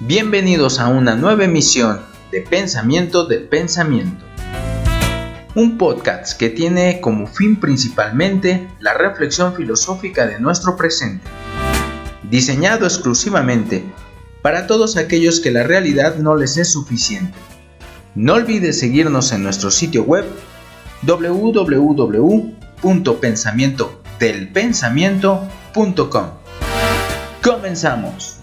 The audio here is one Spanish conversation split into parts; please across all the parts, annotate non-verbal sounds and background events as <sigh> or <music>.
Bienvenidos a una nueva emisión de Pensamiento del Pensamiento. Un podcast que tiene como fin principalmente la reflexión filosófica de nuestro presente, diseñado exclusivamente para todos aquellos que la realidad no les es suficiente. No olvides seguirnos en nuestro sitio web www.pensamientodelpensamiento.com. Comenzamos.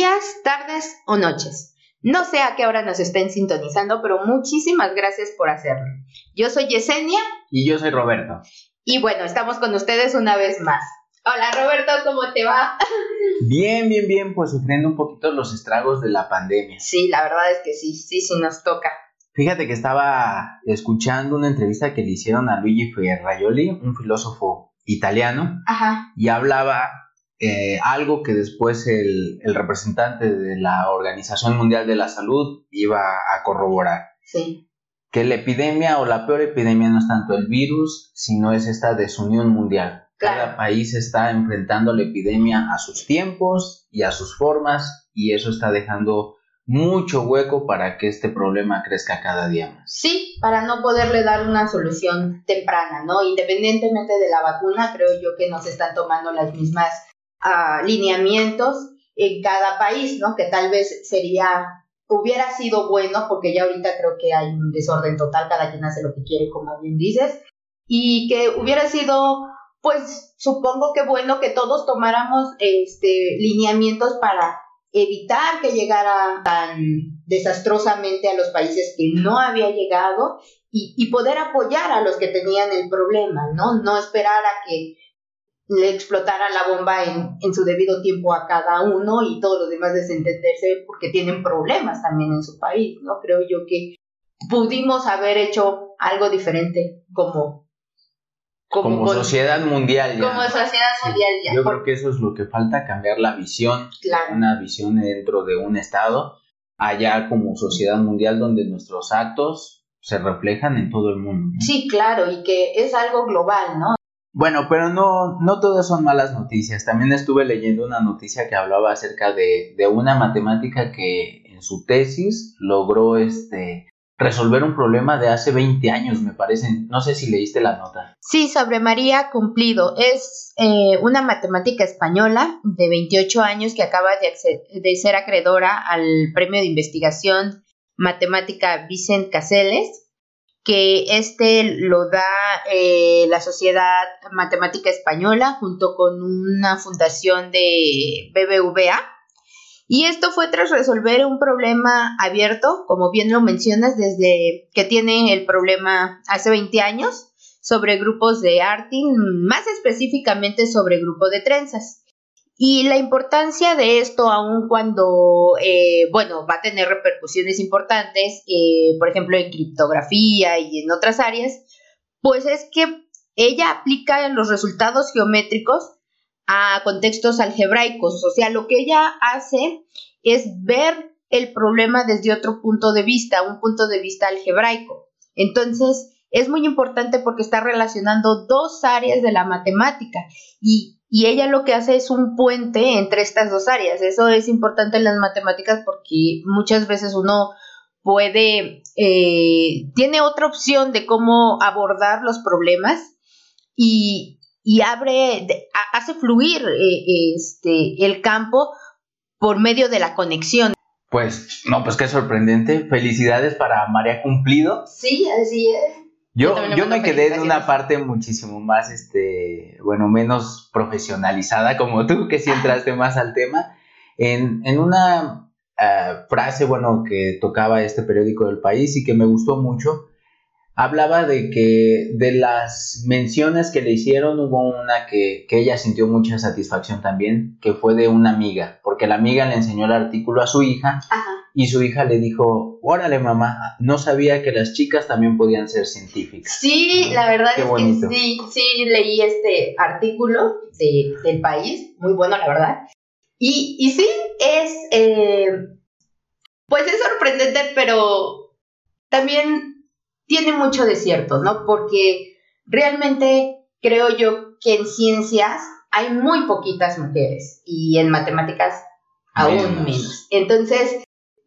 Días, tardes o noches. No sé a qué hora nos estén sintonizando, pero muchísimas gracias por hacerlo. Yo soy Yesenia. Y yo soy Roberto. Y bueno, estamos con ustedes una vez más. Hola Roberto, ¿cómo te va? <laughs> Bien, bien, bien, pues sufriendo un poquito los estragos de la pandemia. Sí, la verdad es que sí, sí, sí nos toca. Fíjate que estaba escuchando una entrevista que le hicieron a Luigi Ferraioli, un filósofo italiano, Ajá. y hablaba eh, algo que después el, el representante de la Organización Mundial de la Salud iba a corroborar. Sí. Que la epidemia o la peor epidemia no es tanto el virus, sino es esta desunión mundial. Claro. Cada país está enfrentando la epidemia a sus tiempos y a sus formas y eso está dejando mucho hueco para que este problema crezca cada día más. Sí, para no poderle dar una solución temprana, ¿no? Independientemente de la vacuna, creo yo que nos están tomando las mismas ah, lineamientos en cada país, ¿no? Que tal vez sería, hubiera sido bueno, porque ya ahorita creo que hay un desorden total, cada quien hace lo que quiere, como bien dices, y que hubiera sido, pues, supongo que bueno que todos tomáramos este lineamientos para evitar que llegara tan desastrosamente a los países que no había llegado y, y, poder apoyar a los que tenían el problema, ¿no? No esperar a que le explotara la bomba en, en su debido tiempo a cada uno y todos los demás desentenderse porque tienen problemas también en su país, ¿no? Creo yo que pudimos haber hecho algo diferente como como, sociedad mundial ya. Como sociedad mundial ya. Yo creo que eso es lo que falta, cambiar la visión, claro. una visión dentro de un estado, allá como sociedad mundial donde nuestros actos se reflejan en todo el mundo. ¿no? Sí, claro, y que es algo global, ¿no? Bueno, pero no, no todas son malas noticias. También estuve leyendo una noticia que hablaba acerca de, de una matemática que en su tesis logró este resolver un problema de hace 20 años, me parece. No sé si leíste la nota. Sí, sobre María Cumplido. Es eh, una matemática española de 28 años que acaba de, de, ser acreedora al premio de investigación matemática Vicent Caseles, que este lo da eh, la Sociedad Matemática Española junto con una fundación de BBVA. Y esto fue tras resolver un problema abierto, como bien lo mencionas, desde que tiene el problema hace 20 años, sobre grupos de Artin, más específicamente sobre grupo de trenzas. Y la importancia de esto, aun cuando, eh, bueno, va a tener repercusiones importantes, eh, por ejemplo, en criptografía y en otras áreas, pues es que ella aplica los resultados geométricos a contextos algebraicos. O sea, lo que ella hace es ver el problema desde otro punto de vista, un punto de vista algebraico. Entonces, es muy importante porque está relacionando dos áreas de la matemática y, y, ella lo que hace es un puente entre estas dos áreas. Eso es importante en las matemáticas porque muchas veces uno puede, eh, tiene otra opción de cómo abordar los problemas y, y abre, hace fluir eh, este, el campo por medio de la conexión. Pues, no, pues qué sorprendente. Felicidades para María Cumplido. Sí, así es. Yo, yo, yo me quedé en una parte muchísimo más, este, bueno, menos profesionalizada como tú, que sí entraste más al tema. En, en una uh, frase, bueno, que tocaba este periódico del país y que me gustó mucho, hablaba de que de las menciones que le hicieron hubo una que, que, ella sintió mucha satisfacción también, que fue de una amiga, porque la amiga le enseñó el artículo a su hija Ajá. Y su hija le dijo, órale mamá, no sabía que las chicas también podían ser científicas. Sí, la verdad Qué es bonito. que sí, sí leí este artículo de, del país, muy bueno la verdad. Y, y sí, es, eh, pues es sorprendente, pero también tiene mucho de cierto, ¿no? Porque realmente creo yo que en ciencias hay muy poquitas mujeres y en matemáticas aún menos. Entonces,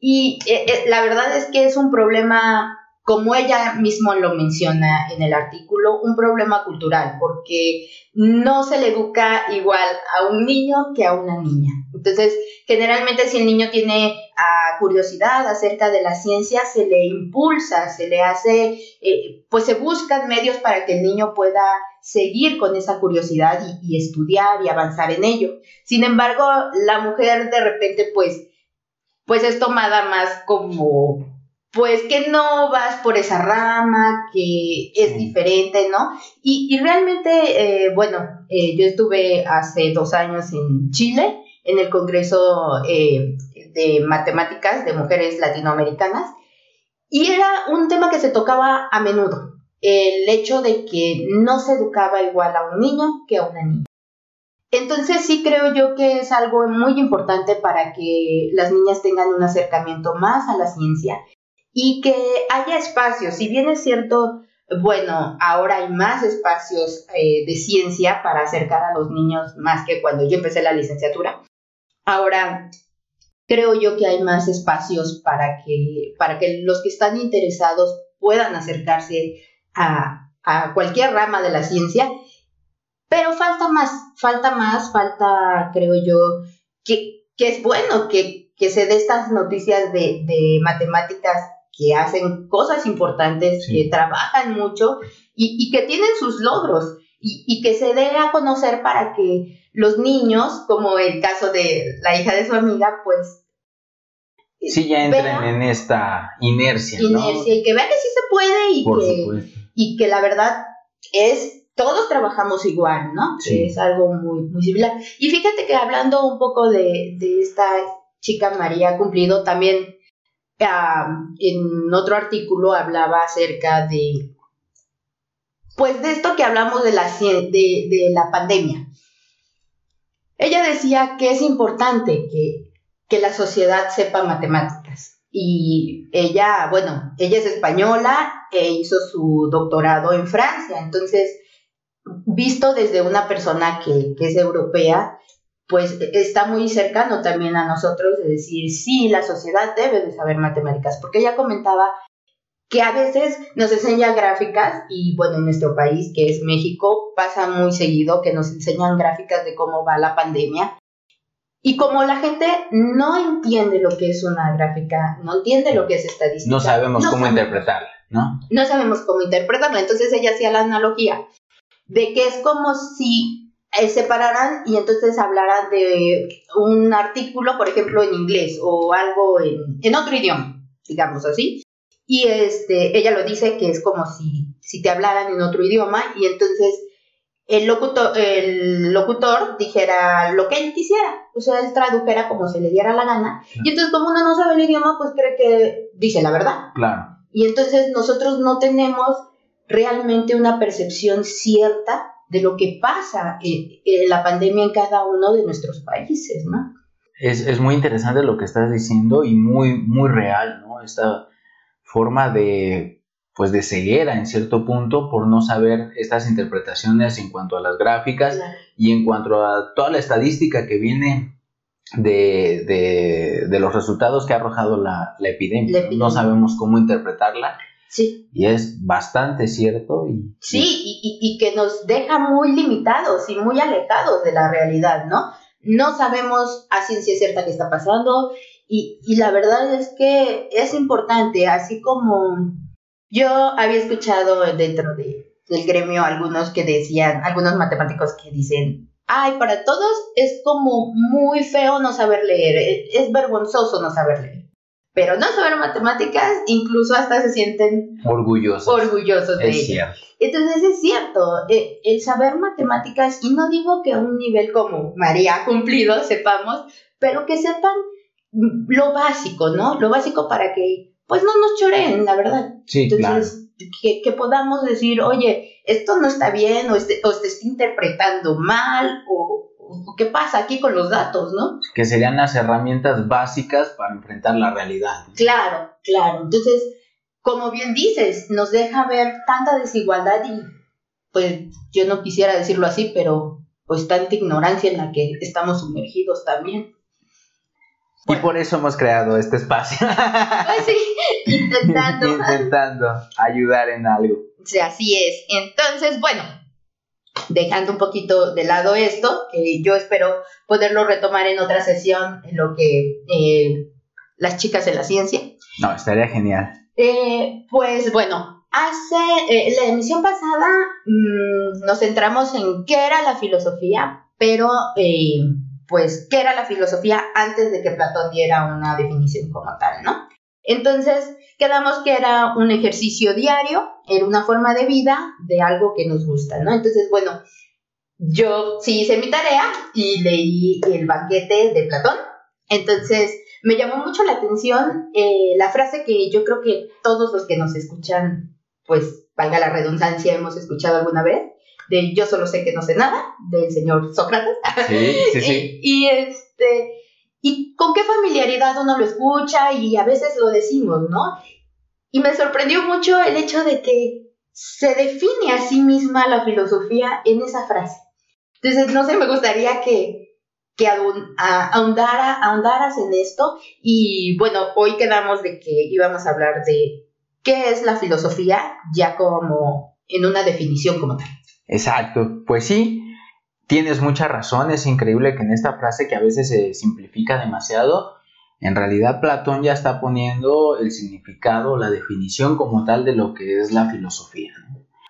y eh, eh, la verdad es que es un problema, como ella mismo lo menciona en el artículo, un problema cultural, porque no se le educa igual a un niño que a una niña. Entonces, generalmente si el niño tiene ah, curiosidad acerca de la ciencia, se le impulsa, se le hace, eh, pues se buscan medios para que el niño pueda seguir con esa curiosidad y, estudiar y avanzar en ello. Sin embargo, la mujer de repente, pues, pues es tomada más como pues que no vas por esa rama, que es diferente, ¿no? Y, realmente, eh, bueno, eh, yo estuve hace dos años en Chile, en el Congreso eh, de Matemáticas de Mujeres Latinoamericanas, y era un tema que se tocaba a menudo, el hecho de que no se educaba igual a un niño que a una niña. Entonces sí creo yo que es algo muy importante para que las niñas tengan un acercamiento más a la ciencia y que haya espacios, si bien es cierto, bueno, ahora hay más espacios eh, de ciencia para acercar a los niños más que cuando yo empecé la licenciatura. Ahora, creo yo que hay más espacios para que, para que los que están interesados puedan acercarse a, a cualquier rama de la ciencia, pero falta más, falta más, falta, creo yo, que, que es bueno que, que se dé estas noticias de, de matemáticas que hacen cosas importantes, que trabajan mucho y, que tienen sus logros y, que se dé a conocer para que los niños, como el caso de la hija de su amiga, pues... Sí, ya entren en esta inercia. Inercia, y que vean que sí se puede y, que, y que la verdad es todos trabajamos igual, ¿no? Sí. es algo muy, muy similar. Y fíjate que hablando un poco de, de esta chica María Cumplido, también en otro artículo hablaba acerca de, pues de esto que hablamos de la, de, de la pandemia. Ella decía que es importante que, que la sociedad sepa matemáticas. Y ella, bueno, ella es española e hizo su doctorado en Francia. Entonces, visto desde una persona que, que es europea, pues está muy cercano también a nosotros de decir, sí, la sociedad debe de saber matemáticas, porque ella comentaba que a veces nos enseña gráficas y bueno, en nuestro país, que es México, pasa muy seguido que nos enseñan gráficas de cómo va la pandemia. Y como la gente no entiende lo que es una gráfica, no entiende lo que es estadística. No sabemos cómo interpretarla, ¿no? No sabemos cómo interpretarla. Entonces ella hacía la analogía de que es como si eh, separarán y entonces hablarán de un artículo, por ejemplo, en inglés o algo en, otro idioma, digamos así. Y este, ella lo dice que es como si, si te hablaran en otro idioma y entonces el locutor, el locutor dijera lo que él quisiera, o sea, él tradujera como se le diera la gana. Y entonces como uno no sabe el idioma, pues cree que dice la verdad. Claro. Y entonces nosotros no tenemos realmente una percepción cierta de lo que pasa en, la pandemia en cada uno de nuestros países, ¿no? Es, muy interesante lo que estás diciendo y muy, muy real, ¿no? Esta forma de, pues, de ceguera en cierto punto por no saber estas interpretaciones en cuanto a las gráficas y en cuanto a toda la estadística que viene de, los resultados que ha arrojado la, epidemia. No sabemos cómo interpretarla Sí. Y es bastante cierto. Y, sí, y, que nos deja muy limitados y muy alejados de la realidad, ¿no? No sabemos a ciencia cierta qué está pasando y, la verdad es que es importante, así como yo había escuchado dentro de, del gremio algunos que decían, algunos matemáticos que dicen, ay, para todos es como muy feo no saber leer, es vergonzoso no saber leer pero no saber matemáticas, incluso hasta se sienten orgullosos, orgullosos de ello. Entonces es cierto, eh, el saber matemáticas, y no digo que a un nivel como María ha cumplido, sepamos, pero que sepan lo básico, ¿no? Lo básico para que, pues no nos choreen, la verdad. Sí, Entonces, que, que, podamos decir, oye, esto no está bien, o, este, o te está interpretando mal, o, ¿qué pasa aquí con los datos, no? Que serían las herramientas básicas para enfrentar la realidad. Claro, claro. Entonces, como bien dices, nos deja ver tanta desigualdad y pues yo no quisiera decirlo así, pero pues tanta ignorancia en la que estamos sumergidos también. Y por eso hemos creado este espacio. Pues sí, <laughs> intentando. intentando ayudar en algo. Sí, así es. Entonces, bueno, dejando un poquito de lado esto, que yo espero poderlo retomar en otra sesión, en lo que eh, las chicas en la ciencia. No, estaría genial. Eh, pues bueno, hace eh, la emisión pasada mm, nos centramos en qué era la filosofía, pero pues, ¿qué era la filosofía antes de que Platón diera una definición como tal, ¿no? Entonces, quedamos que era un ejercicio diario, era una forma de vida de algo que nos gusta, ¿no? Entonces, bueno, yo sí hice mi tarea y leí el banquete de Platón. Entonces, me llamó mucho la atención eh, la frase que yo creo que todos los que nos escuchan, pues, valga la redundancia, hemos escuchado alguna vez, de Yo solo sé que no sé nada, del señor Sócrates. Sí, sí, sí. <laughs> y, este, y con qué familiaridad uno lo escucha y a veces lo decimos, ¿no? Y me sorprendió mucho el hecho de que se define a sí misma la filosofía en esa frase. Entonces, no sé, me gustaría que, que ahondara, ahondaras en esto. Y bueno, hoy quedamos de que íbamos a hablar de qué es la filosofía, ya como en una definición como tal. Exacto, pues sí, tienes mucha razón, es increíble que en esta frase que a veces se simplifica demasiado, en realidad Platón ya está poniendo el significado, la definición como tal de lo que es la filosofía.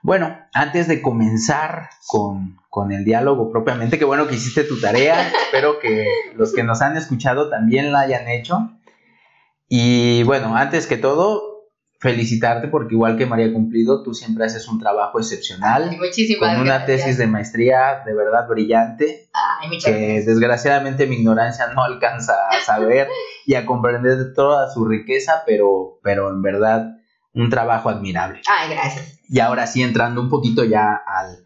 Bueno, antes de comenzar con, con, el diálogo propiamente, que bueno que hiciste tu tarea, <laughs> espero que los que nos han escuchado también la hayan hecho. Y bueno, antes que todo, felicitarte porque igual que María Cumplido, tú siempre haces un trabajo excepcional. Muchísimas con una tesis de maestría de verdad brillante. Ay, que desgraciadamente mi ignorancia no <laughs> alcanza a saber y a comprender toda su riqueza, pero, pero en verdad un trabajo admirable. Ay, gracias. Y ahora sí, entrando un poquito ya al,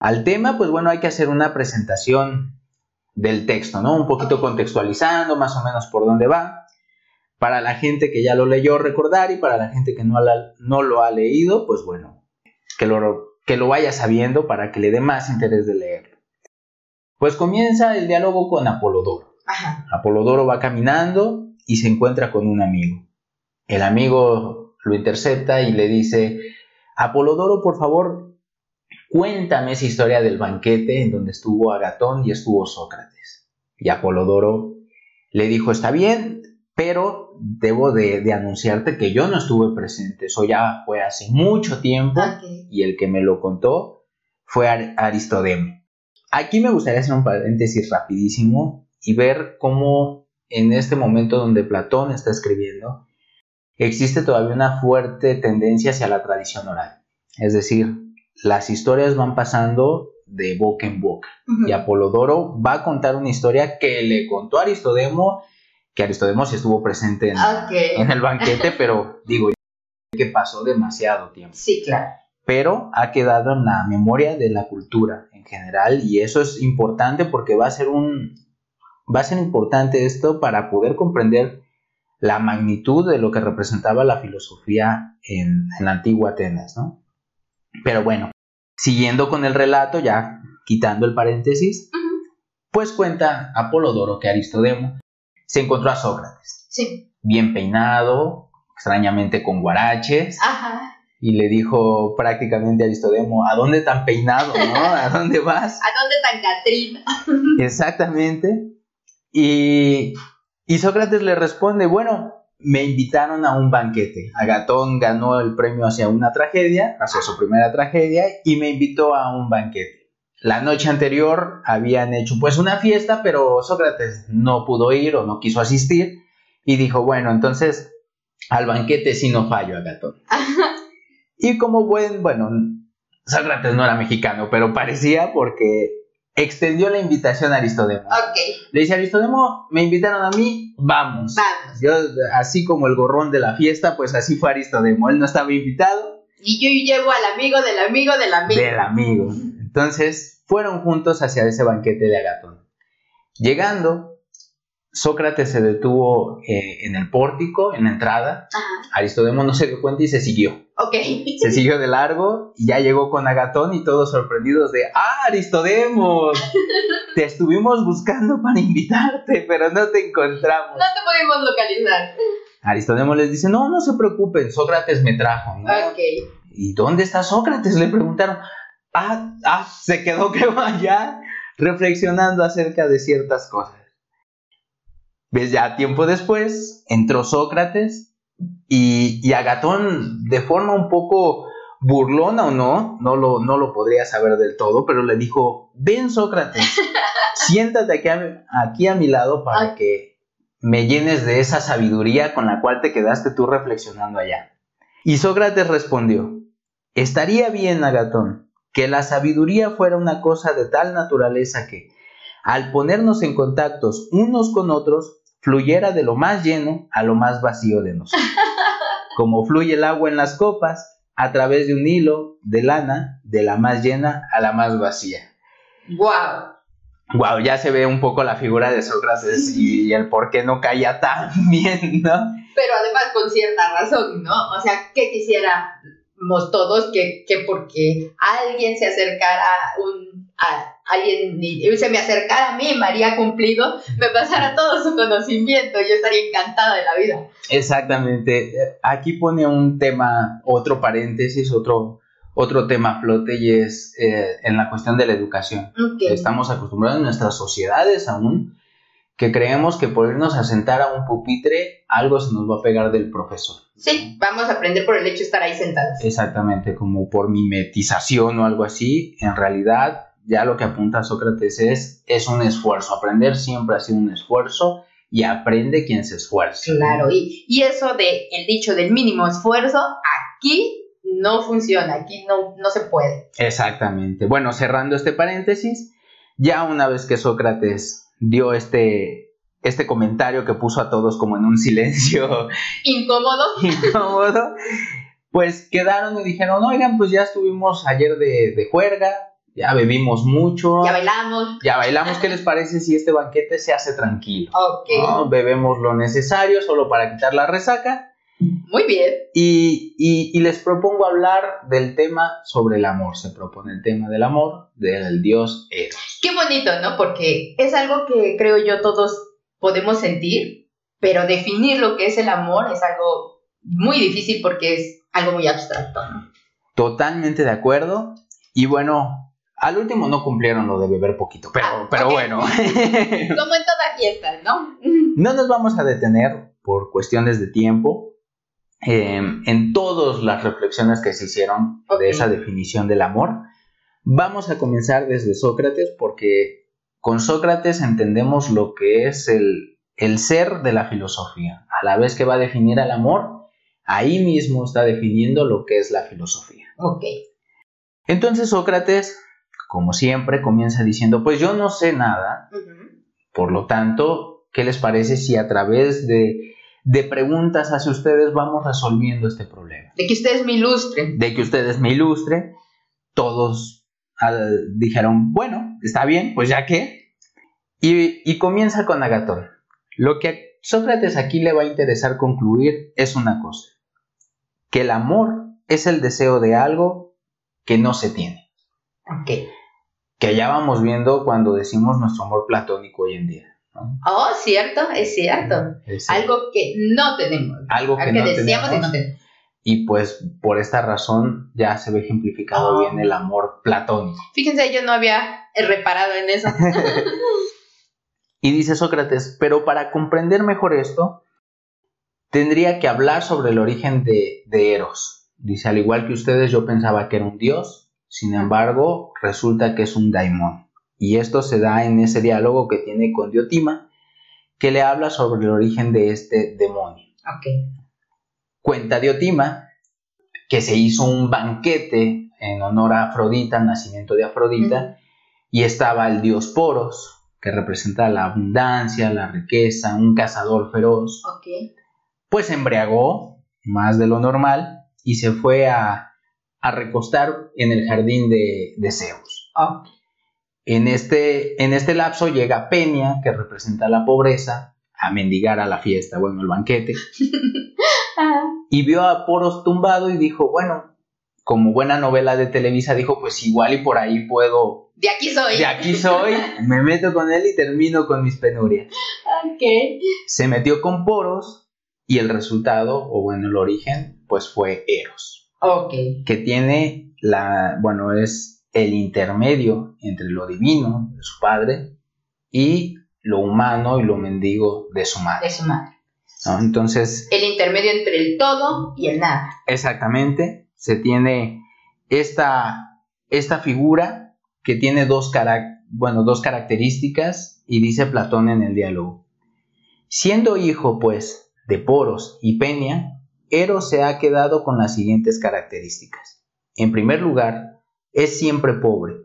al tema, pues bueno, hay que hacer una presentación del texto, ¿no? Un poquito contextualizando más o menos por dónde va para la gente que ya lo leyó recordar y para la gente que no, no lo ha leído, pues bueno, que lo, que lo vaya sabiendo para que le dé más interés de leerlo. Pues comienza el diálogo con Apolodoro. Apolodoro va caminando y se encuentra con un amigo. El amigo lo intercepta y le dice, Apolodoro, por favor, cuéntame esa historia del banquete en donde estuvo Agatón y estuvo Sócrates. Y Apolodoro le dijo, está bien, pero debo de, anunciarte que yo no estuve presente, eso ya fue hace mucho tiempo y el que me lo contó fue Aristodemo. Aquí me gustaría hacer un paréntesis rapidísimo y ver cómo en este momento donde Platón está escribiendo, existe todavía una fuerte tendencia hacia la tradición oral. Es decir, las historias van pasando de boca en boca. Y Apolodoro va a contar una historia que le contó Aristodemo que Aristodemos estuvo presente en, el banquete, pero digo, que pasó demasiado tiempo. Sí, claro. Pero ha quedado en la memoria de la cultura en general y eso es importante porque va a ser un va a ser importante esto para poder comprender la magnitud de lo que representaba la filosofía en, la antigua Atenas, ¿no? Pero bueno, siguiendo con el relato, ya quitando el paréntesis, pues cuenta Apolodoro que Aristodemo se encontró a Sócrates. Sí. Bien peinado, extrañamente con guaraches. Ajá. Y le dijo prácticamente a Aristodemo, ¿a dónde tan peinado, no? ¿A <laughs> dónde vas? ¿A dónde tan Catrina? <laughs> Exactamente. Y, y Sócrates le responde, bueno, me invitaron a un banquete. Agatón ganó el premio hacia una tragedia, hacia su primera tragedia, y me invitó a un banquete. La noche anterior habían hecho pues una fiesta, pero Sócrates no pudo ir o no quiso asistir y dijo, bueno, entonces al banquete sí no fallo a Gatón. <laughs> y como buen, bueno, Sócrates no era mexicano, pero parecía porque extendió la invitación a Aristodemo. Le dice, Aristodemo, me invitaron a mí, vamos. Vamos. Yo, así como el gorrón de la fiesta, pues así fue Aristodemo. Él no estaba invitado. Y yo llevo al amigo del amigo del amigo. Del amigo. Entonces fueron juntos hacia ese banquete de Agatón. Llegando, Sócrates se detuvo eh, en el pórtico, en la entrada. Ajá. Aristodemo no se dio cuenta y se siguió. Ok. Se siguió de largo y ya llegó con Agatón y todos sorprendidos de, ah, Aristodemo, te estuvimos buscando para invitarte, pero no te encontramos. No te podemos localizar. Aristodemo les dice, no, no se preocupen, Sócrates me trajo. ¿no? Ok. ¿Y dónde está Sócrates? Le preguntaron. Ah, ah, se quedó creo allá reflexionando acerca de ciertas cosas. ¿Ves? Ya tiempo después entró Sócrates y, y Agatón, de forma un poco burlona o no, no lo, no lo podría saber del todo, pero le dijo, ven Sócrates, <laughs> siéntate aquí a, aquí a mi lado para Ay. que me llenes de esa sabiduría con la cual te quedaste tú reflexionando allá. Y Sócrates respondió, estaría bien, Agatón, que la sabiduría fuera una cosa de tal naturaleza que, al ponernos en contactos unos con otros, fluyera de lo más lleno a lo más vacío de nosotros. <laughs> Como fluye el agua en las copas, a través de un hilo de lana, de la más llena a la más vacía. Wow. Wow, ya se ve un poco la figura de Sócrates y el por qué no caía tan <laughs> bien, ¿no? Pero además con cierta razón, ¿no? O sea, ¿qué quisiéramos todos que, que porque alguien se acercara un, a alguien se me acercara a mí, María Cumplido, me pasara todo su conocimiento, yo estaría encantada de la vida. Exactamente. Aquí pone un tema, otro paréntesis, otro, otro tema flote y es eh, en la cuestión de la educación. Estamos acostumbrados en nuestras sociedades aún que creemos que por irnos a sentar a un pupitre algo se nos va a pegar del profesor. Sí, vamos a aprender por el hecho de estar ahí sentados. Exactamente, como por mimetización o algo así. En realidad, ya lo que apunta Sócrates es, es un esfuerzo. Aprender siempre ha sido un esfuerzo y aprende quien se esfuerza. Claro, y, y eso de el dicho del mínimo esfuerzo, aquí no funciona, aquí no, no se puede. Exactamente. Bueno, cerrando este paréntesis, ya una vez que Sócrates dio este, este comentario que puso a todos como en un silencio <laughs> Incómodo. <laughs> incómodo, pues quedaron y dijeron, oigan, pues ya estuvimos ayer de, de juerga, ya bebimos mucho, Ya bailamos. ya bailamos, ¿qué les parece si este banquete se hace tranquilo? Ok. ¿no? Bebemos lo necesario solo para quitar la resaca Muy bien. y, y- y les propongo hablar del tema sobre el amor. Se propone el tema del amor del dios Eros. Qué bonito, ¿no? Porque es algo que creo yo todos podemos sentir, pero definir lo que es el amor es algo muy difícil porque es algo muy abstracto, ¿no? Totalmente de acuerdo. Y bueno, al último no cumplieron lo de beber poquito, pero, Ah, pero bueno. <laughs> <laughs> Como en toda fiesta, ¿no? no nos vamos a detener por cuestiones de tiempo eh, en todas las reflexiones que se hicieron de esa definición del amor. Vamos a comenzar desde Sócrates porque con Sócrates entendemos lo que es el, el ser de la filosofía. A la vez que va a definir al amor, ahí mismo está definiendo lo que es la filosofía. Ok. Entonces Sócrates, como siempre, comienza diciendo, pues yo no sé nada, por lo tanto, ¿qué les parece si a través de, de preguntas hacia ustedes vamos resolviendo este problema? De que ustedes me ilustren. De que ustedes me ilustren, todos ah, dijeron, bueno, está bien, pues ya que. Y, y comienza con Agatón. Lo que a Sócrates aquí le va a interesar concluir es una cosa, que el amor es el deseo de algo que no se tiene. Ok. Que ya vamos viendo cuando decimos nuestro amor platónico hoy en día. Oh, cierto, es cierto. Es Algo que no tenemos. algo que, que no deseamos y no tenemos. Y pues por esta razón ya se ve ejemplificado Oh. bien el amor platónico. Fíjense, yo no había reparado en eso. <laughs> Y dice Sócrates, pero para comprender mejor esto, tendría que hablar sobre el origen de, de Eros. Dice, al igual que ustedes, yo pensaba que era un dios, sin embargo, resulta que es un daimón. Y esto se da en ese diálogo que tiene con Diotima, que le habla sobre el origen de este demonio. ok. Cuenta Diotima que se hizo un banquete en honor a Afrodita, al nacimiento de Afrodita, y estaba el dios Poros, que representa la abundancia, la riqueza, un cazador feroz, Ok. pues embriagó más de lo normal y se fue a, a recostar en el jardín de, de Zeus. Oh, En este, en este lapso llega Peña, que representa la pobreza, a mendigar a la fiesta, bueno, el banquete. <laughs> y vio a Poros tumbado y dijo, bueno, como buena novela de Televisa, dijo, pues igual y por ahí puedo... De aquí soy. De aquí soy, me meto con él y termino con mis penurias. Ok. Se metió con Poros y el resultado, o bueno, el origen, pues fue Eros. Ok. Que tiene la, bueno, es el intermedio entre lo divino de su padre y lo humano y lo mendigo de su madre. De su madre. ¿no? Entonces... El intermedio entre el todo y el nada. Exactamente. Se tiene esta, esta figura que tiene dos, bueno, dos características y dice Platón en el diálogo. Siendo hijo, pues, de Poros y Peña, Eros se ha quedado con las siguientes características. En primer lugar, es siempre pobre,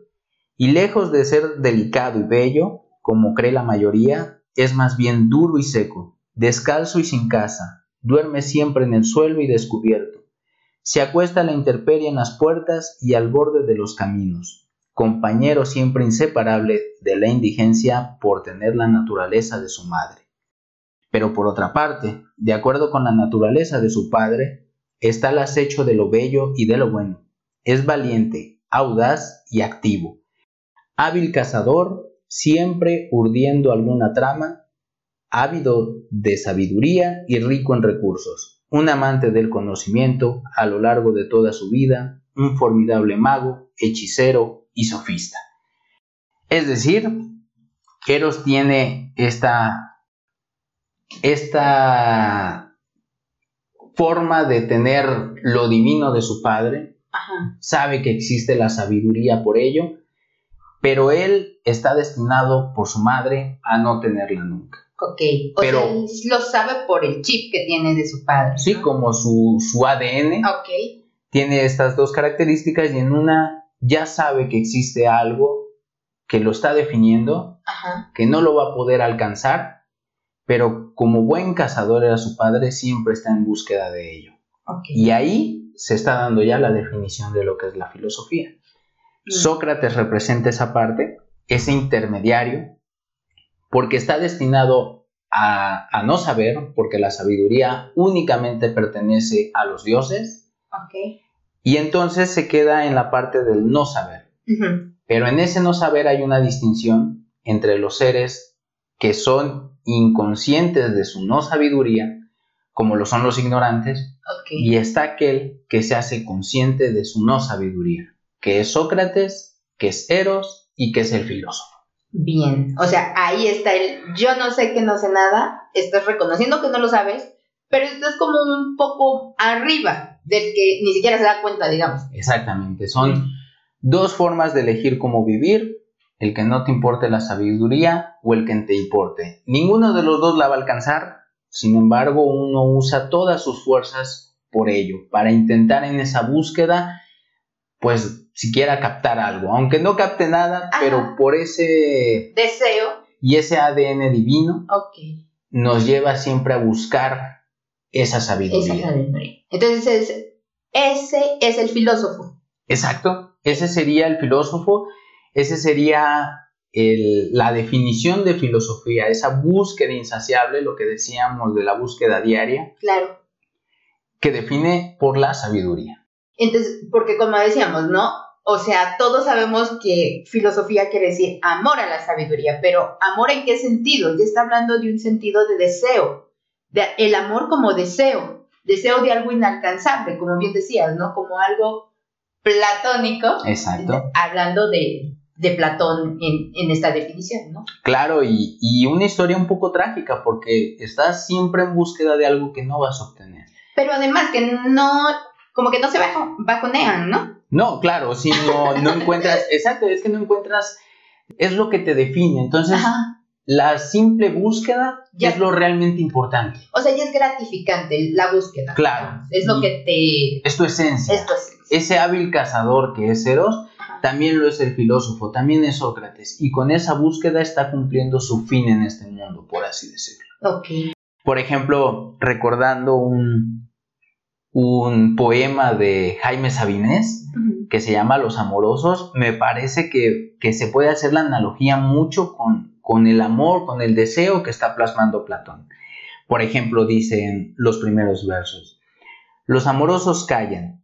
y lejos de ser delicado y bello, como cree la mayoría, es más bien duro y seco, descalzo y sin casa, duerme siempre en el suelo y descubierto. Se acuesta a la intemperie en las puertas y al borde de los caminos, compañero siempre inseparable de la indigencia por tener la naturaleza de su madre. Pero por otra parte, de acuerdo con la naturaleza de su padre, está el acecho de lo bello y de lo bueno. Es valiente, audaz y activo. Hábil cazador, siempre urdiendo alguna trama, ávido de sabiduría y rico en recursos, un amante del conocimiento a lo largo de toda su vida, un formidable mago, hechicero y sofista. Es decir, Eros tiene esta esta forma de tener lo divino de su padre, Ajá. sabe que existe la sabiduría por ello, pero él está destinado por su madre a no tenerla nunca. Ok, o Pero- sea, él lo sabe por el chip que tiene de su padre. Sí, ¿no? como su, su ADN Ok, tiene estas dos características y en una ya sabe que existe algo que lo está definiendo, ajá, que no lo va a poder alcanzar, pero como buen cazador era su padre, siempre está en búsqueda de ello. ok. Y ahí se está dando ya la definición de lo que es la filosofía. Mm. Sócrates representa esa parte, ese intermediario, porque está destinado a, a no saber, porque la sabiduría únicamente pertenece a los dioses, y entonces se queda en la parte del no saber. Pero en ese no saber hay una distinción entre los seres que son inconscientes de su no sabiduría, como lo son los ignorantes, y está aquel que se hace consciente de su no sabiduría, que es Sócrates, que es Eros y que es el filósofo. Bien, o sea, ahí está el yo no sé que no sé nada, estás reconociendo que no lo sabes, pero estás como un poco arriba del que ni siquiera se da cuenta, digamos. Exactamente, son dos formas de elegir cómo vivir, el que no te importe la sabiduría o el que te importe. Ninguno de los dos la va a alcanzar, sin embargo uno usa todas sus fuerzas por ello, para intentar en esa búsqueda, pues siquiera captar algo, aunque no capte nada, Ajá. pero por ese Deseo, y ese ADN divino nos lleva siempre a buscar esa esa sabiduría. sabiduría. Entonces, es- ese es el filósofo. Exacto, ese sería el filósofo, ese sería el- la definición de filosofía, esa búsqueda insaciable, lo que decíamos de la búsqueda diaria, Claro. que define por la sabiduría. Entonces, porque como decíamos, ¿no? O sea, todos sabemos que filosofía quiere decir amor a la sabiduría, pero amor en qué sentido? Ya está hablando de un sentido de deseo, de, el amor como deseo, deseo de algo inalcanzable, como bien decías, ¿no? Como algo platónico, Exacto. hablando de, de Platón en, en esta definición, ¿no? Claro, y, y una historia un poco trágica, porque estás siempre en búsqueda de algo que no vas a obtener. Pero además que no, como que no se bajo- bajonean, ¿no? No, claro, si no, no encuentras, <laughs> exacto, es que no encuentras, es lo que te define. Entonces, Ajá. la simple búsqueda Ya. es lo realmente importante. O sea, ya es gratificante la búsqueda. Claro. Es lo que te... Es tu esencia. Es... Ese hábil cazador que es Eros. También lo es el filósofo, también es Sócrates, y con esa búsqueda está cumpliendo su fin en este mundo, por así decirlo. Ok. Por ejemplo, recordando un, un poema de Jaime Sabines que se llama Los Amorosos, me parece que, que se puede hacer la analogía mucho con, con el amor, con el deseo que está plasmando Platón. Por ejemplo, dicen los primeros versos, los amorosos callan,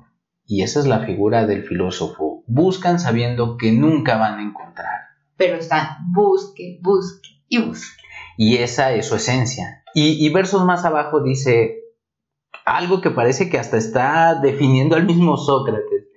Y esa es la figura del filósofo. Buscan sabiendo que nunca van a encontrar. Pero están busque, busque y busque. Y esa es su esencia. Y, y versos más abajo dice algo que parece que hasta está definiendo al mismo Sócrates.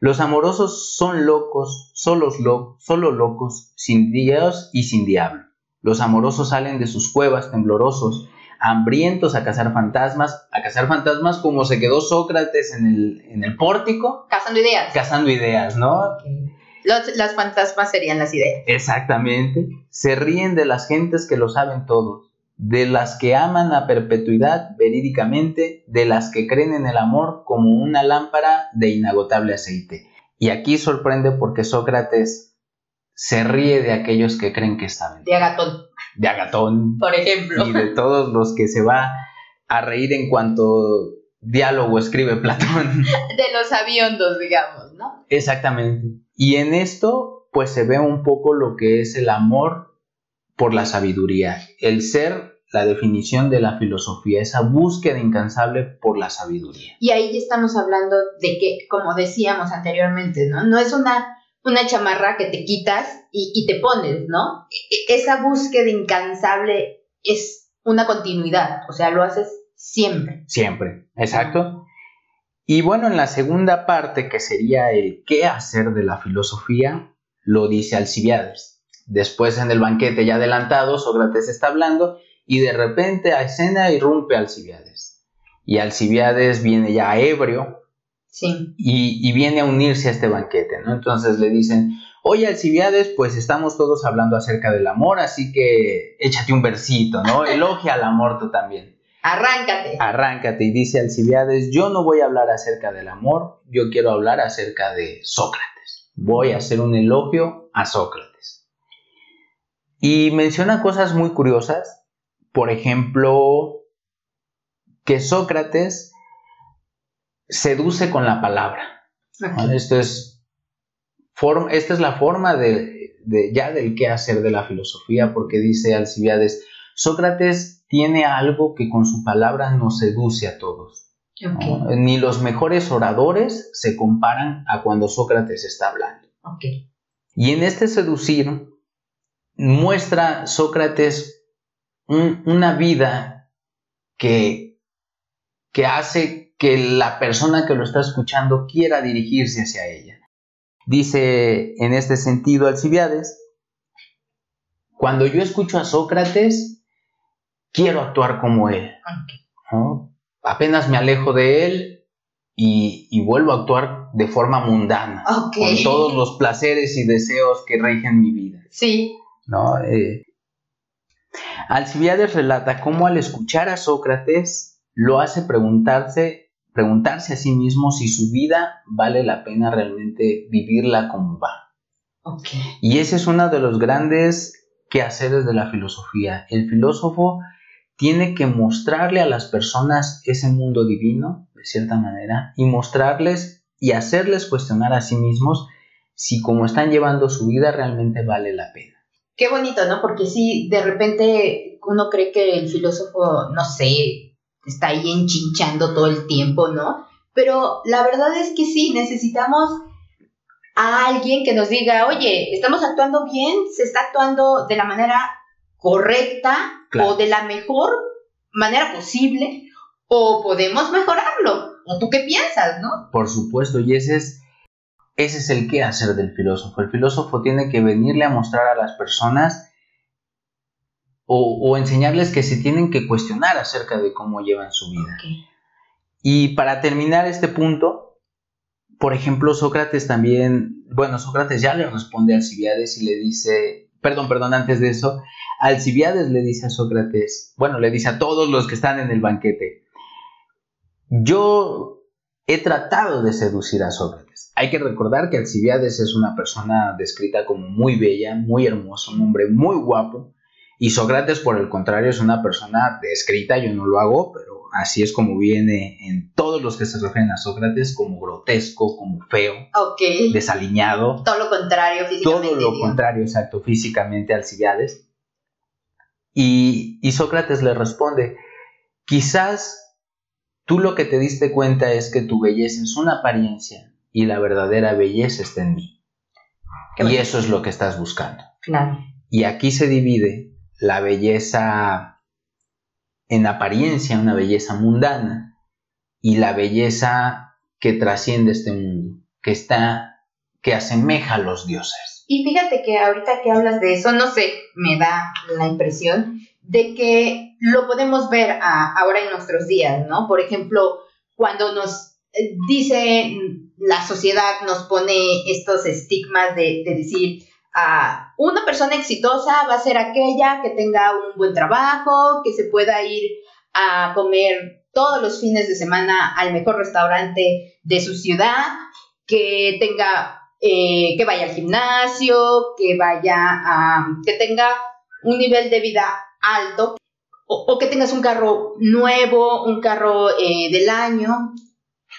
Los amorosos son locos, solos lo, solo locos, sin Dios y sin diablo. Los amorosos salen de sus cuevas temblorosos, hambrientos a cazar fantasmas, a cazar fantasmas como se quedó Sócrates en el, en el pórtico. Cazando ideas. Cazando ideas, ¿no? Los, las fantasmas serían las ideas. Exactamente. Se ríen de las gentes que lo saben todo, de las que aman a perpetuidad verídicamente, de las que creen en el amor como una lámpara de inagotable aceite. Y aquí sorprende porque Sócrates se ríe de aquellos que creen que saben. De Agatón. De Agatón. Por ejemplo. Y de todos los que se va a reír en cuanto diálogo escribe Platón. <laughs> De los aviondos, digamos, ¿no? Exactamente. Y en esto, pues se ve un poco lo que es el amor por la sabiduría, el ser la definición de la filosofía, esa búsqueda incansable por la sabiduría. Y ahí ya estamos hablando de que, como decíamos anteriormente, ¿no? No es una, una chamarra que te quitas y, y te pones, ¿no? E, esa búsqueda incansable es una continuidad, o sea, lo haces siempre. Siempre, exacto. Y bueno, en la segunda parte, que sería el qué hacer de la filosofía, lo dice Alcibiades. Después en el banquete ya adelantado, Sócrates está hablando y de repente a escena irrumpe Alcibiades. Y Alcibiades viene ya ebrio sí. y, y, viene a unirse a este banquete, ¿no? Entonces le dicen, oye Alcibiades, pues estamos todos hablando acerca del amor, así que échate un versito, ¿no? <laughs> Elogia al amor tú también. Arráncate. Arráncate. Y dice Alcibiades, yo no voy a hablar acerca del amor, yo quiero hablar acerca de Sócrates. Voy a hacer un elogio a Sócrates. Y menciona cosas muy curiosas. Por ejemplo, que Sócrates seduce con la palabra. Esto es, form, esta es la forma de, de, ya del qué hacer de la filosofía, porque dice Alcibiades, Sócrates tiene algo que con su palabra nos seduce a todos. Okay. ¿no? Ni los mejores oradores se comparan a cuando Sócrates está hablando. Okay. Y en este seducir muestra Sócrates un, una vida que, que hace que la persona que lo está escuchando quiera dirigirse hacia ella. Dice en este sentido Alcibiades, cuando yo escucho a Sócrates, quiero actuar como él. Apenas me alejo de él y, y, vuelvo a actuar de forma mundana, okay. con todos los placeres y deseos que rigen mi vida. Sí. ¿no? Eh, Alcibiades relata cómo al escuchar a Sócrates lo hace preguntarse, preguntarse a sí mismo si su vida vale la pena realmente vivirla como va. Okay. Y ese es uno de los grandes quehaceres de la filosofía. El filósofo tiene que mostrarle a las personas ese mundo divino, de cierta manera, y mostrarles y hacerles cuestionar a sí mismos si como están llevando su vida realmente vale la pena. Qué bonito, ¿no? Porque sí, de repente uno cree que el filósofo, no sé, está ahí enchinchando todo el tiempo, ¿no? Pero la verdad es que sí, necesitamos a alguien que nos diga, oye, estamos actuando bien, se está actuando de la manera correcta Claro. o de la mejor manera posible, o podemos mejorarlo. ¿O tú qué piensas, no? Por supuesto, y ese es, ese es el qué hacer del filósofo. El filósofo tiene que venirle a mostrar a las personas o, o enseñarles que se tienen que cuestionar acerca de cómo llevan su vida. Okay. Y para terminar este punto, por ejemplo, Sócrates también, bueno, Sócrates ya le responde a Alcibiades y le dice, perdón, perdón, antes de eso, Alcibiades le dice a Sócrates, bueno, le dice a todos los que están en el banquete, yo he tratado de seducir a Sócrates. Hay que recordar que Alcibiades es una persona descrita como muy bella, muy hermoso, un hombre muy guapo, y Sócrates, por el contrario, es una persona descrita, yo no lo hago, pero así es como viene en todos los que se refieren a Sócrates, como grotesco, como feo, desaliñado. Todo lo contrario físicamente. Todo lo contrario, exacto, físicamente Alcibiades. Y, y Sócrates le responde, quizás tú lo que te diste cuenta es que tu belleza es una apariencia y la verdadera belleza está en mí. y eso es lo que estás buscando. Claro. Y aquí se divide la belleza en apariencia, una belleza mundana, y la belleza que trasciende este mundo, que está, que asemeja a los dioses. Y fíjate que ahorita que hablas de eso, no sé, me da la impresión de que lo podemos ver ahora en nuestros días, ¿no? Por ejemplo, cuando nos eh, dice la sociedad, nos pone estos estigmas de, de decir, una persona exitosa va a ser aquella que tenga un buen trabajo, que se pueda ir a comer todos los fines de semana al mejor restaurante de su ciudad, que tenga, eh, que vaya al gimnasio, que vaya a, que tenga un nivel de vida alto, o, que tengas un carro nuevo, un carro eh, del año,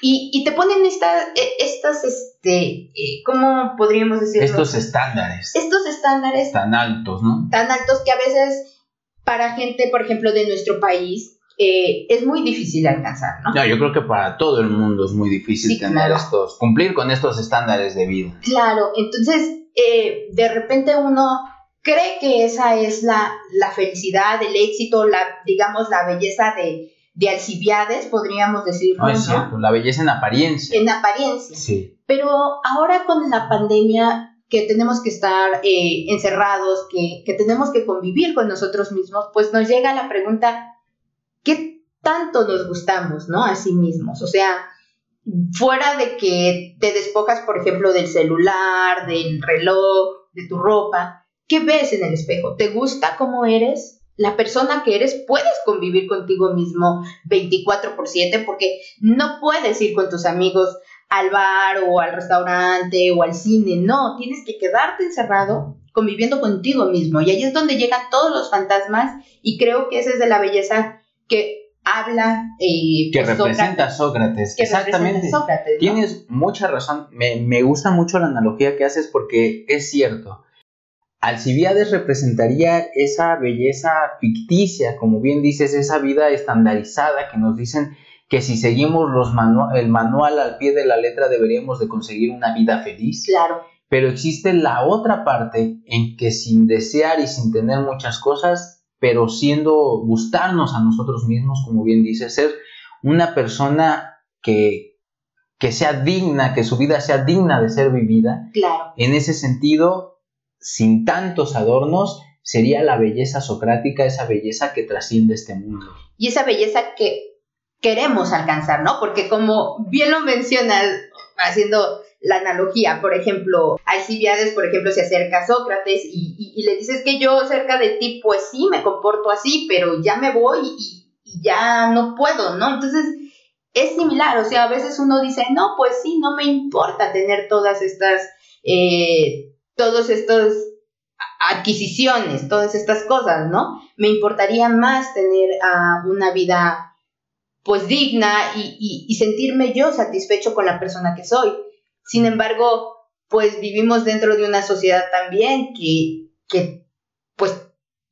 y, te ponen esta, e, estas, este, eh, ¿cómo podríamos decir? Estos estándares. Estos estándares. Tan altos, ¿no? Tan altos que a veces para gente, por ejemplo, de nuestro país, eh, es muy difícil alcanzar, ¿no? No, yo creo que para todo el mundo es muy difícil tener estos, cumplir con estos estándares de vida. Claro, entonces, eh, de repente uno cree que esa es la, la felicidad, el éxito, la, digamos, la belleza de, de Alcibiades, podríamos decirlo. No, es cierto, la belleza en apariencia. En apariencia. Sí. Pero ahora con la pandemia que tenemos que estar eh, encerrados, que, que tenemos que convivir con nosotros mismos, pues nos llega la pregunta, ¿qué tanto nos gustamos, ¿no? A sí mismos. O sea, fuera de que te despojas, por ejemplo, del celular, del reloj, de tu ropa, ¿qué ves en el espejo? ¿Te gusta cómo eres? La persona que eres, puedes convivir contigo mismo 24 por 7 porque no puedes ir con tus amigos al bar o al restaurante o al cine, no, tienes que quedarte encerrado conviviendo contigo mismo y ahí es donde llegan todos los fantasmas y creo que esa es de la belleza que habla eh, que pues, representa Sócrates. Exactamente. Tienes mucha razón. Me, me gusta mucho la analogía que haces porque es cierto Alcibiades representaría esa belleza ficticia, como bien dices, esa vida estandarizada que nos dicen que si seguimos los el manual al pie de la letra deberíamos de conseguir una vida feliz. Claro. Pero existe la otra parte en que sin desear y sin tener muchas cosas, pero siendo gustarnos a nosotros mismos, como bien dices, ser una persona que, que sea digna, que su vida sea digna de ser vivida. Claro. En ese sentido, sin tantos adornos, sería la belleza socrática, esa belleza que trasciende este mundo. Y esa belleza que queremos alcanzar, ¿no? Porque como bien lo mencionas, haciendo la analogía, por ejemplo, Alcibiades, por ejemplo, se acerca a Sócrates y, le dices que yo cerca de ti, pues sí, me comporto así, pero ya me voy y, ya no puedo, ¿no? Entonces, es similar, o sea, a veces uno dice, no, pues sí, no me importa tener todas estas eh, todas estas adquisiciones, todas estas cosas, ¿no? Me importaría más tener uh, una vida pues digna y, sentirme yo satisfecho con la persona que soy. Sin embargo, pues vivimos dentro de una sociedad también que, que pues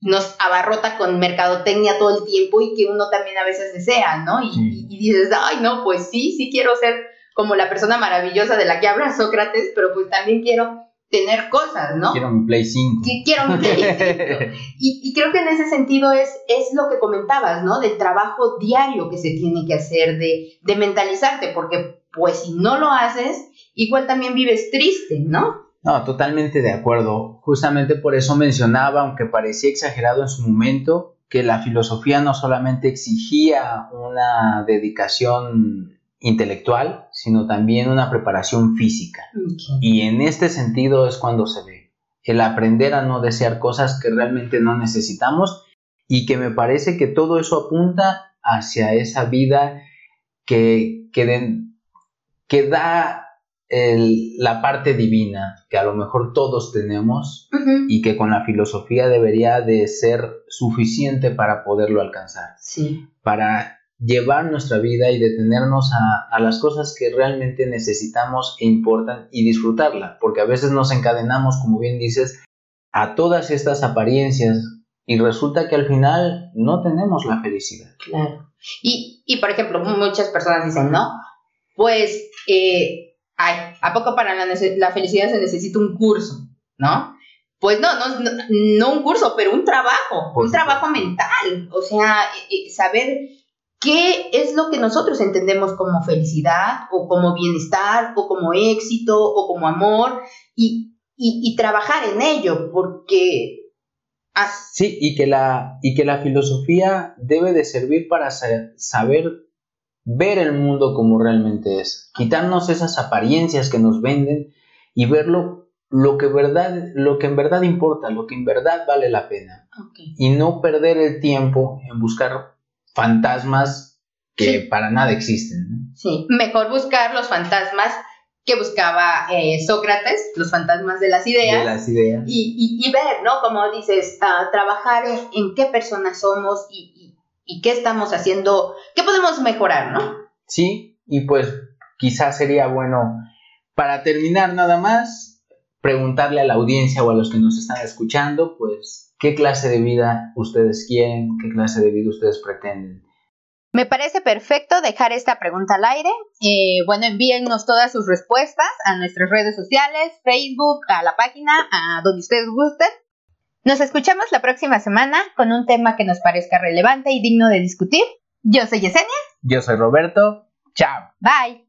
nos abarrota con mercadotecnia todo el tiempo y que uno también a veces desea, ¿no? Y, y, dices, ay, no, pues sí, sí quiero ser como la persona maravillosa de la que habla Sócrates, pero pues también quiero tener cosas, ¿no? Quiero mi Play 5. quiero mi Play 5. <laughs> y, creo que en ese sentido es, es lo que comentabas, ¿no? Del trabajo diario que se tiene que hacer, de, de mentalizarte, porque pues si no lo haces, igual también vives triste, ¿no? No, totalmente de acuerdo. Justamente por eso mencionaba, aunque parecía exagerado en su momento, que la filosofía no solamente exigía una dedicación intelectual, sino también una preparación física. Y en este sentido es cuando se ve el aprender a no desear cosas que realmente no necesitamos y que me parece que todo eso apunta hacia esa vida que, que, que da la parte divina que a lo mejor todos tenemos y que con la filosofía debería de ser suficiente para poderlo alcanzar. Sí. Para llevar nuestra vida y detenernos a, a, las cosas que realmente necesitamos e importan y disfrutarla, porque a veces nos encadenamos, como bien dices, a todas estas apariencias y resulta que al final no tenemos la felicidad. Claro. Y, y por ejemplo, muchas personas dicen, ¿no? Pues, eh, ay, ¿a poco para la, la, felicidad se necesita un curso? ¿No? Pues no, no, no, un curso, pero un trabajo, un trabajo mental. O sea, eh, eh, saber qué es lo que nosotros entendemos como felicidad o como bienestar o como éxito o como amor y, y, y trabajar en ello, porque. Sí, y que, la, y que la filosofía debe de servir para saber ver el mundo como realmente es, quitarnos esas apariencias que nos venden y verlo lo que, verdad, lo que en verdad importa, lo que en verdad vale la pena. Y no perder el tiempo en buscar fantasmas que para nada existen. Sí, mejor buscar los fantasmas que buscaba eh, Sócrates, los fantasmas de las ideas. De las ideas. Y, y, ver, ¿no? Como dices, trabajar en, qué personas somos y, y, qué estamos haciendo, qué podemos mejorar, ¿no? Sí, y pues quizás sería bueno, para terminar nada más, preguntarle a la audiencia o a los que nos están escuchando, pues, ¿qué clase de vida ustedes quieren? ¿Qué clase de vida ustedes pretenden? Me parece perfecto dejar esta pregunta al aire. Eh, bueno, envíennos todas sus respuestas a nuestras redes sociales, Facebook, a la página, a donde ustedes gusten. Nos escuchamos la próxima semana con un tema que nos parezca relevante y digno de discutir. Yo soy Yesenia. Yo soy Roberto. Chao. Bye.